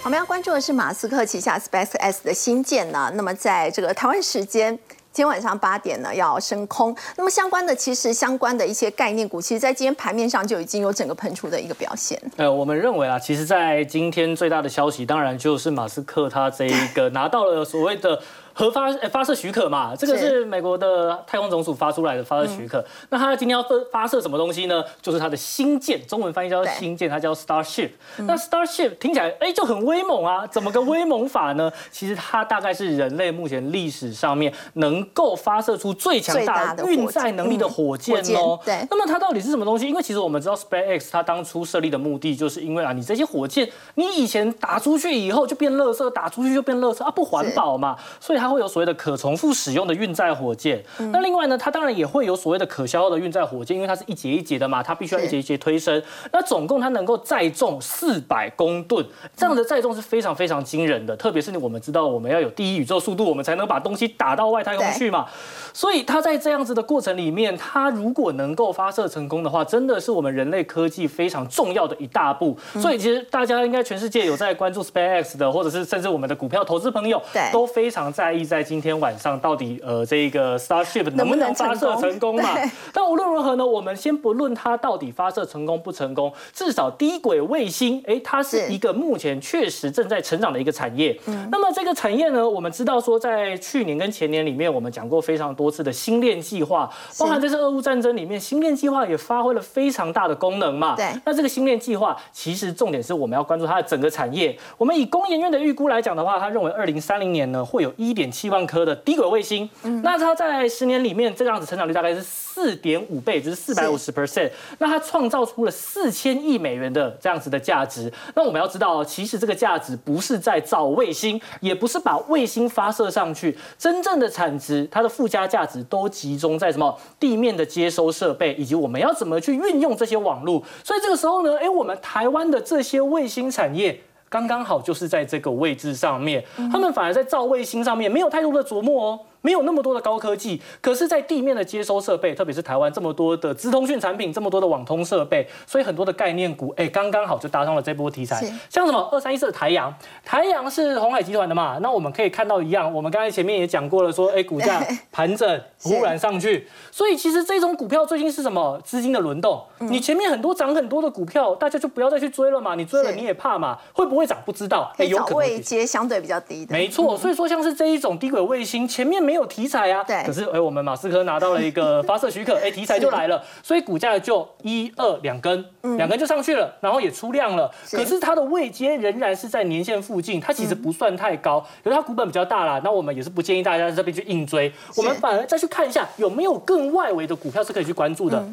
我们要关注的是马斯克旗下 Space X 的新舰呢，那么在这个台湾时间。今天晚上八点呢要升空，那么相关的其实相关的一些概念股，其实在今天盘面上就已经有整个喷出的一个表现。呃，我们认为啊，其实，在今天最大的消息，当然就是马斯克他这一个 拿到了所谓的。核发发射许可嘛，这个是美国的太空总署发出来的发射许可。那它今天要发发射什么东西呢？就是它的星舰，中文翻译叫星舰，它叫 Starship。那 Starship 听起来哎就很威猛啊，怎么个威猛法呢？其实它大概是人类目前历史上面能够发射出最强大运载能力的火箭哦。对。那么它到底是什么东西？因为其实我们知道 SpaceX 它当初设立的目的，就是因为啊，你这些火箭你以前打出去以后就变垃圾，打出去就变垃圾啊，不环保嘛，所以它会有所谓的可重复使用的运载火箭。那另外呢，它当然也会有所谓的可消耗的运载火箭，因为它是一节一节的嘛，它必须要一节一节推升。那总共它能够载重四百公吨，这样的载重是非常非常惊人的。特别是我们知道，我们要有第一宇宙速度，我们才能把东西打到外太空去嘛。所以它在这样子的过程里面，它如果能够发射成功的话，真的是我们人类科技非常重要的一大步。所以其实大家应该全世界有在关注 SpaceX 的，或者是甚至我们的股票投资朋友，都非常在意在今。天晚上到底呃这个 Starship 能不能发射成功嘛？但无论如何呢，我们先不论它到底发射成功不成功，至少低轨卫星，哎，它是一个目前确实正在成长的一个产业。那么这个产业呢，我们知道说在去年跟前年里面，我们讲过非常多次的星链计划，包含这次俄乌战争里面，星链计划也发挥了非常大的功能嘛。对。那这个星链计划其实重点是我们要关注它的整个产业。我们以工研院的预估来讲的话，他认为二零三零年呢会有一点七万。颗的低轨卫星，那它在十年里面这个样子成长率大概是四点五倍，就是四百五十 percent。那它创造出了四千亿美元的这样子的价值。那我们要知道，其实这个价值不是在造卫星，也不是把卫星发射上去，真正的产值，它的附加价值都集中在什么地面的接收设备，以及我们要怎么去运用这些网络。所以这个时候呢，哎，我们台湾的这些卫星产业。刚刚好就是在这个位置上面，他们反而在造卫星上面没有太多的琢磨哦。没有那么多的高科技，可是，在地面的接收设备，特别是台湾这么多的资通讯产品，这么多的网通设备，所以很多的概念股，哎，刚刚好就搭上了这波题材。像什么二三一四的台阳，台阳是红海集团的嘛？那我们可以看到一样，我们刚才前面也讲过了，说，哎，股价 盘整，忽然上去。所以其实这种股票最近是什么资金的轮动？你前面很多涨很多的股票，大家就不要再去追了嘛。你追了你也怕嘛？会不会涨不知道？哎，有可能位阶相对比较低的。没错，所以说像是这一种低轨卫星，前面没。有题材啊。对可是哎，我们马斯克拿到了一个发射许可，哎，题材就来了，所以股价就一二两根，两根就上去了，然后也出量了。是可是它的位阶仍然是在年线附近，它其实不算太高，可是它股本比较大啦。那我们也是不建议大家在这边去硬追，我们反而再去看一下有没有更外围的股票是可以去关注的。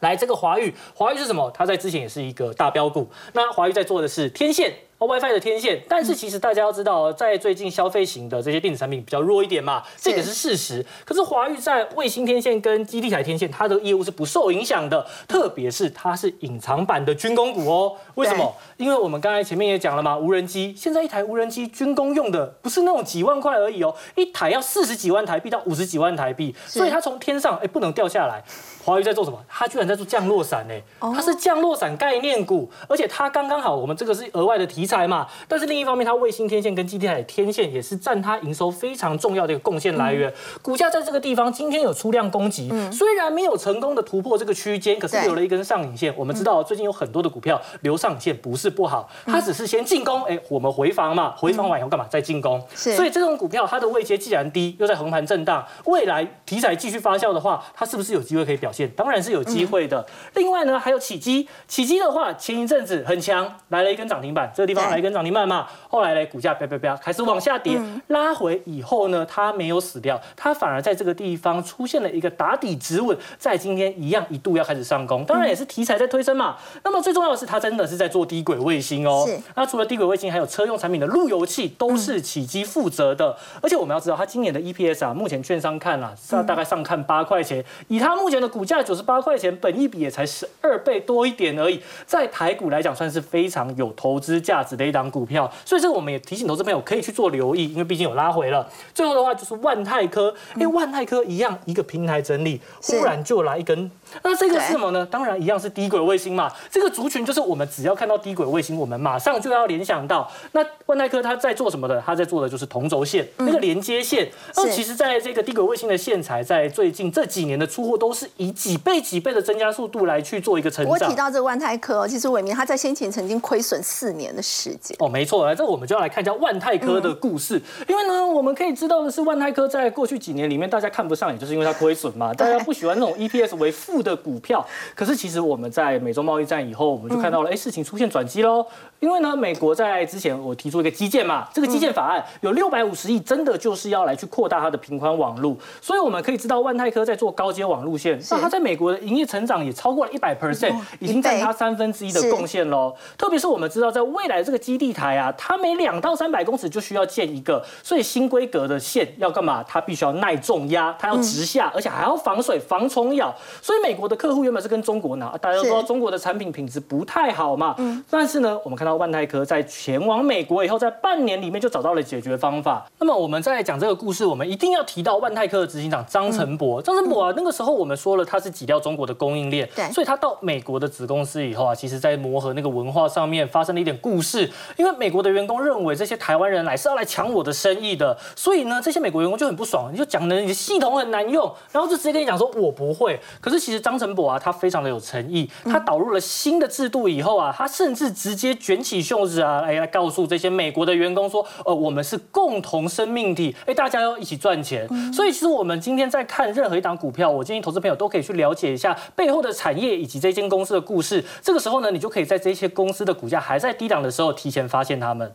来，这个华域，华域是什么？它在之前也是一个大标股。那华域在做的是天线。哦 WiFi 的天线，但是其实大家要知道，在最近消费型的这些电子产品比较弱一点嘛，这个是事实。可是华域在卫星天线跟基地台天线，它的业务是不受影响的，特别是它是隐藏版的军工股哦。为什么？因为我们刚才前面也讲了嘛，无人机现在一台无人机军工用的不是那种几万块而已哦，一台要四十几万台币到五十几万台币，所以它从天上哎不能掉下来。华为在做什么？它居然在做降落伞哎，它是降落伞概念股，而且它刚刚好，我们这个是额外的题材嘛。但是另一方面，它卫星天线跟基地台天线也是占它营收非常重要的一个贡献来源。股价在这个地方今天有出量攻击，虽然没有成功的突破这个区间，可是留了一根上影线。我们知道最近有很多的股票留上影线不是不好，它只是先进攻，哎，我们回防嘛，回防完以后干嘛？再进攻。是所以这种股票它的位阶既然低，又在横盘震荡，未来题材继续发酵的话，它是不是有机会可以表现？当然是有机会的。另外呢，还有起基，起基的话，前一阵子很强，来了一根涨停板，这个地方对。来一根涨停板嘛，后来呢，股价啪啪啪开始往下跌，拉回以后呢，它没有死掉，它反而在这个地方出现了一个打底止稳，在今天一样一度要开始上攻，当然也是题材在推升嘛。那么最重要的是，它真的是在做低轨卫星哦。是。那除了低轨卫星，还有车用产品的路由器都是起基负责的。而且我们要知道，它今年的 EPS 啊，目前券商看啊，是大概上看八块钱，以它目前的股价九十八块钱，本益比也才十二倍多一点而已，在台股来讲算是非常有投资价值的一档股票。所以这个我们也提醒投资朋友可以去做留意，因为毕竟有拉回了。最后的话就是万泰科，因为万泰科一样一个平台整理，忽然就来一根。那这个是什么呢？当然一样是低轨卫星嘛。这个族群就是我们只要看到低轨卫星，我们马上就要联想到，那万泰科它在做什么的？它在做的就是同轴线、那个连接线。那其实在这个低轨卫星的线材，在最近这几年的出货都是以几倍几倍的增加速度来去做一个成长。我提到这个万泰科哦，其实伟明他在先前曾经亏损四年的时间。哦，没错，来这我们就要来看一下万泰科的故事。因为呢，我们可以知道的是，万泰科在过去几年里面，大家看不上，也就是因为它亏损嘛，大家不喜欢那种 EPS 为负的股票。可是其实我们在美洲贸易战以后，我们就看到了，哎、事情出现转机喽。因为呢，美国在之前我提出一个基建嘛，这个基建法案有六百五十亿，真的就是要来去扩大它的频宽网路。所以我们可以知道，万泰科在做高阶网路线，那它在美国的营业成长也超过了一百 percent，已经占它三分之一的贡献喽。特别是我们知道，在未来这个基地台啊，它每两到三百公尺就需要建一个，所以新规格的线要干嘛？它必须要耐重压，它要直下，而且还要防水、防虫咬。所以美国的客户原本是跟中国拿，大家都知道中国的产品品质不太好嘛。但是呢，我们看到万泰科在前往美国以后，在半年里面就找到了解决方法。那么我们在讲这个故事，我们一定要提到万泰科的执行长张成博。张成博啊，那个时候我们说了，他是挤掉中国的供应链，对所以他到美国的子公司以后啊，其实在磨合那个文化上面发生了一点故事。因为美国的员工认为这些台湾人来是要来抢我的生意的，所以呢，这些美国员工就很不爽，你就讲的你的系统很难用，然后就直接跟你讲说我不会。可是其实张成博啊，他非常的有诚意，他导入了新的制度以后啊，他甚至直接卷起袖子啊，来来告诉这些美国的员工说，呃，我们是共同生命体，哎，大家要一起赚钱。所以其实我们今天在看任何一档股票，我建议投资朋友都可以去了解一下背后的产业以及这间公司的故事。这个时候呢，你就可以在这些公司的股价还在低档的时候，提前发现他们。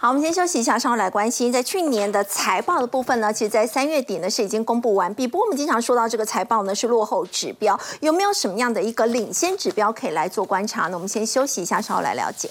好，我们先休息一下，稍后来关心。在去年的财报的部分呢，其实，在三月底呢是已经公布完毕。不过，我们经常说到这个财报呢是落后指标，有没有什么样的一个领先指标可以来做观察呢？我们先休息一下，稍后来了解。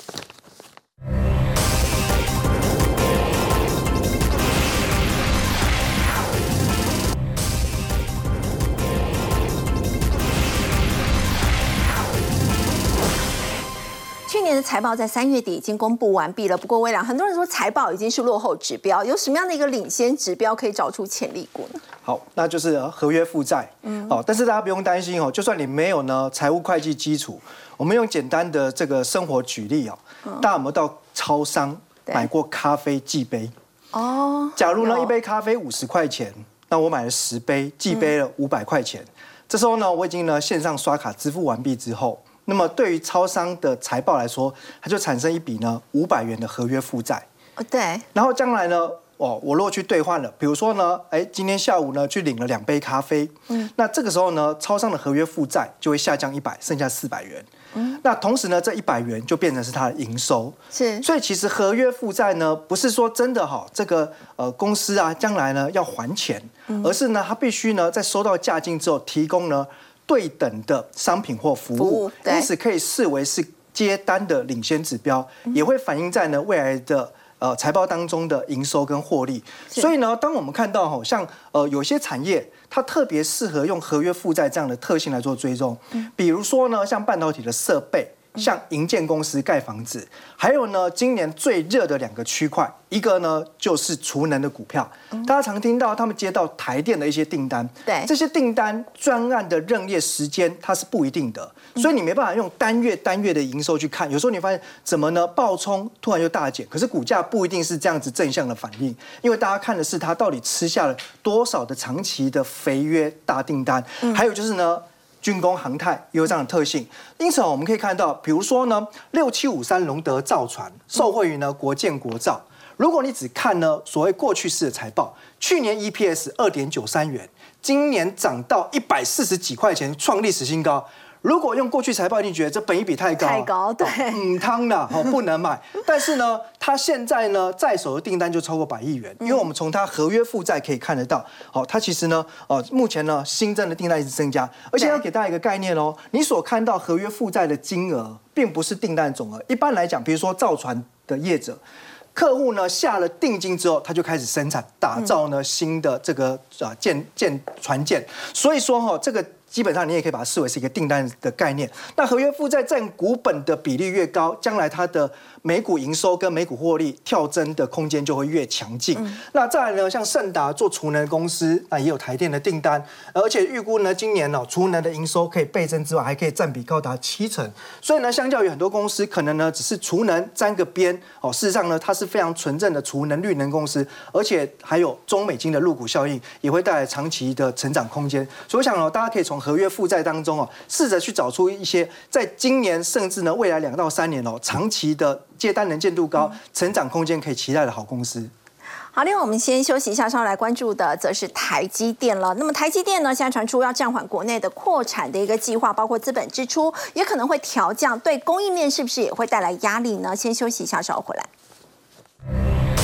年的财报在三月底已经公布完毕了。不过，微良很多人说财报已经是落后指标，有什么样的一个领先指标可以找出潜力股呢？好，那就是呃合约负债。嗯，好，但是大家不用担心哦，就算你没有呢财务会计基础，我们用简单的这个生活举例哦，大家有没有到超商对买过咖啡寄杯？哦，假如呢一杯咖啡五十块钱，那我买了十杯，寄杯了五百块钱。这时候呢，我已经呢线上刷卡支付完毕之后，那么对于超商的财报来说，它就产生一笔呢五百元的合约负债。哦对，然后将来呢，哦，我如果去兑换了，比如说呢，哎，今天下午呢去领了两杯咖啡，嗯，那这个时候呢，超商的合约负债就会下降一百，剩下四百元。嗯，那同时呢，这一百元就变成是它的营收。是，所以其实合约负债呢，不是说真的哈，这个呃公司啊，将来呢要还钱，而是呢，它必须呢在收到价金之后，提供呢对等的商品或服务，因此可以视为是接单的领先指标，也会反映在呢未来的。呃，财报当中的营收跟获利，所以呢，当我们看到哈，像呃有些产业，它特别适合用合约负债这样的特性来做追踪，比如说呢，像半导体的设备。像营建公司盖房子，还有呢，今年最热的两个区块，一个呢就是储能的股票。大家常听到他们接到台电的一些订单，对这些订单专案的任业时间它是不一定的，所以你没办法用单月单月的营收去看。有时候你发现怎么呢？暴冲突然就大减，可是股价不一定是这样子正向的反应，因为大家看的是它到底吃下了多少的长期的肥约大订单，还有就是呢。军工航太也有这样的特性，因此我们可以看到，比如说呢，六七五三龙德造船受惠于呢国建国造。如果你只看呢所谓过去式的财报，去年 EPS 二点九三元，今年涨到一百四十几块钱，创历史新高。如果用过去财报，一定觉得这本益比太高，太高，对，嗯，汤的，好不能买。但是呢，它现在呢在手的订单就超过百亿元，因为我们从它合约负债可以看得到，好，它其实呢，哦，目前呢新增的订单一直增加，而且要给大家一个概念哦，你所看到合约负债的金额，并不是订单总额。一般来讲，比如说造船的业者，客户呢下了定金之后，他就开始生产，打造呢新的这个啊舰舰船舰，所以说哈这个。基本上你也可以把它视为是一个订单的概念。那合约负债占股本的比例越高，将来它的每股营收跟每股获利跳增的空间就会越强劲。那再来呢，像盛达做储能公司，那也有台电的订单，而且预估呢今年呢储能的营收可以倍增之外，还可以占比高达七成。所以呢，相较于很多公司可能呢只是储能沾个边哦，事实上呢它是非常纯正的储能绿能公司，而且还有中美金的入股效应，也会带来长期的成长空间。所以我想哦，大家可以从合约负债当中哦，试着去找出一些在今年甚至呢未来两到三年哦，长期的接单能见度高、成长空间可以期待的好公司。好，另外我们先休息一下，稍后来关注的则是台积电了。那么台积电呢，现在传出要暂缓国内的扩产的一个计划，包括资本支出也可能会调降，对供应链是不是也会带来压力呢？先休息一下，稍后回来。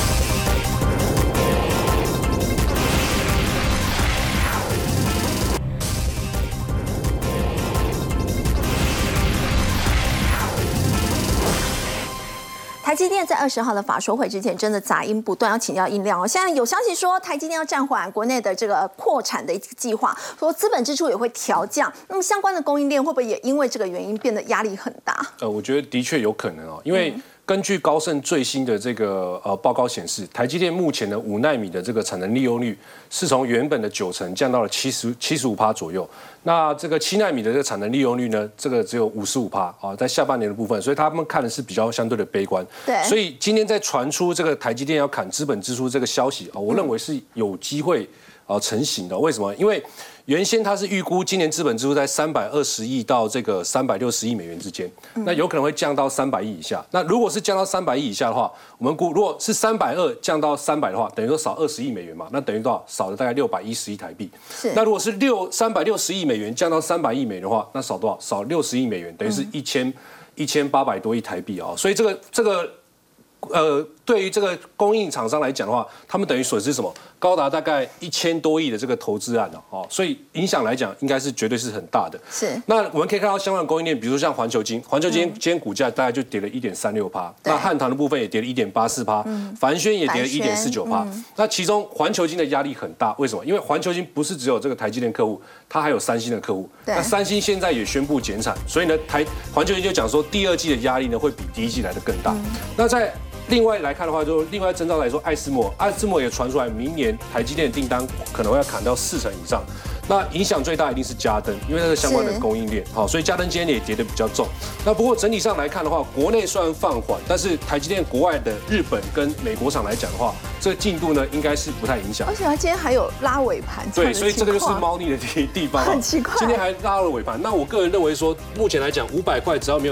台积电在二十号的法说会之前，真的杂音不断，要请教音量哦。现在有消息说，台积电要暂缓国内的这个扩产的一个计划，说资本支出也会调降。那么相关的供应链会不会也因为这个原因变得压力很大？呃，我觉得的确有可能哦，因为。根据高盛最新的这个呃报告显示，台积电目前的五纳米的这个产能利用率是从原本的九成降到了七十七十五趴左右。那这个七纳米的这个产能利用率呢，这个只有五十五趴啊，在下半年的部分，所以他们看的是比较相对的悲观。对。所以今天在传出这个台积电要砍资本支出这个消息啊，我认为是有机会啊成型的。为什么？因为原先它是预估今年资本支出在三百二十亿到这个三百六十亿美元之间，那有可能会降到三百亿以下。那如果是降到三百亿以下的话，我们估如果是三百二降到三百的话，等于说少二十亿美元嘛，那等于多少？少了大概六百一十亿台币。是。那如果是六三百六十亿美元降到三百亿美元的话，那少多少？少六十亿美元，等于是一千一千八百多亿台币啊。所以这个这个呃，对于这个供应厂商来讲的话，他们等于损失什么？高达大概一千多亿的这个投资案哦，所以影响来讲，应该是绝对是很大的。是。那我们可以看到相关的供应链，比如说像环球金，环球金今天股价大概就跌了一点三六趴，那汉唐的部分也跌了一点八四趴，凡轩也跌了一点四九趴。那其中环球金的压力很大，为什么？因为环球金不是只有这个台积电客户，它还有三星的客户。那三星现在也宣布减产，所以呢，台环球金就讲说，第二季的压力呢会比第一季来的更大。那在另外来看的话，就另外征兆来说，爱斯摩，爱斯摩也传出来，明年台积电的订单可能要砍到四成以上。那影响最大一定是嘉登，因为它是相关的供应链，好，所以嘉登今天也跌得比较重。那不过整体上来看的话，国内虽然放缓，但是台积电国外的日本跟美国厂来讲的话，这个进度呢应该是不太影响。而且它今天还有拉尾盘，对，所以这个就是猫腻的地地方。很奇怪，今天还拉了尾盘。那我个人认为说，目前来讲，五百块只要没有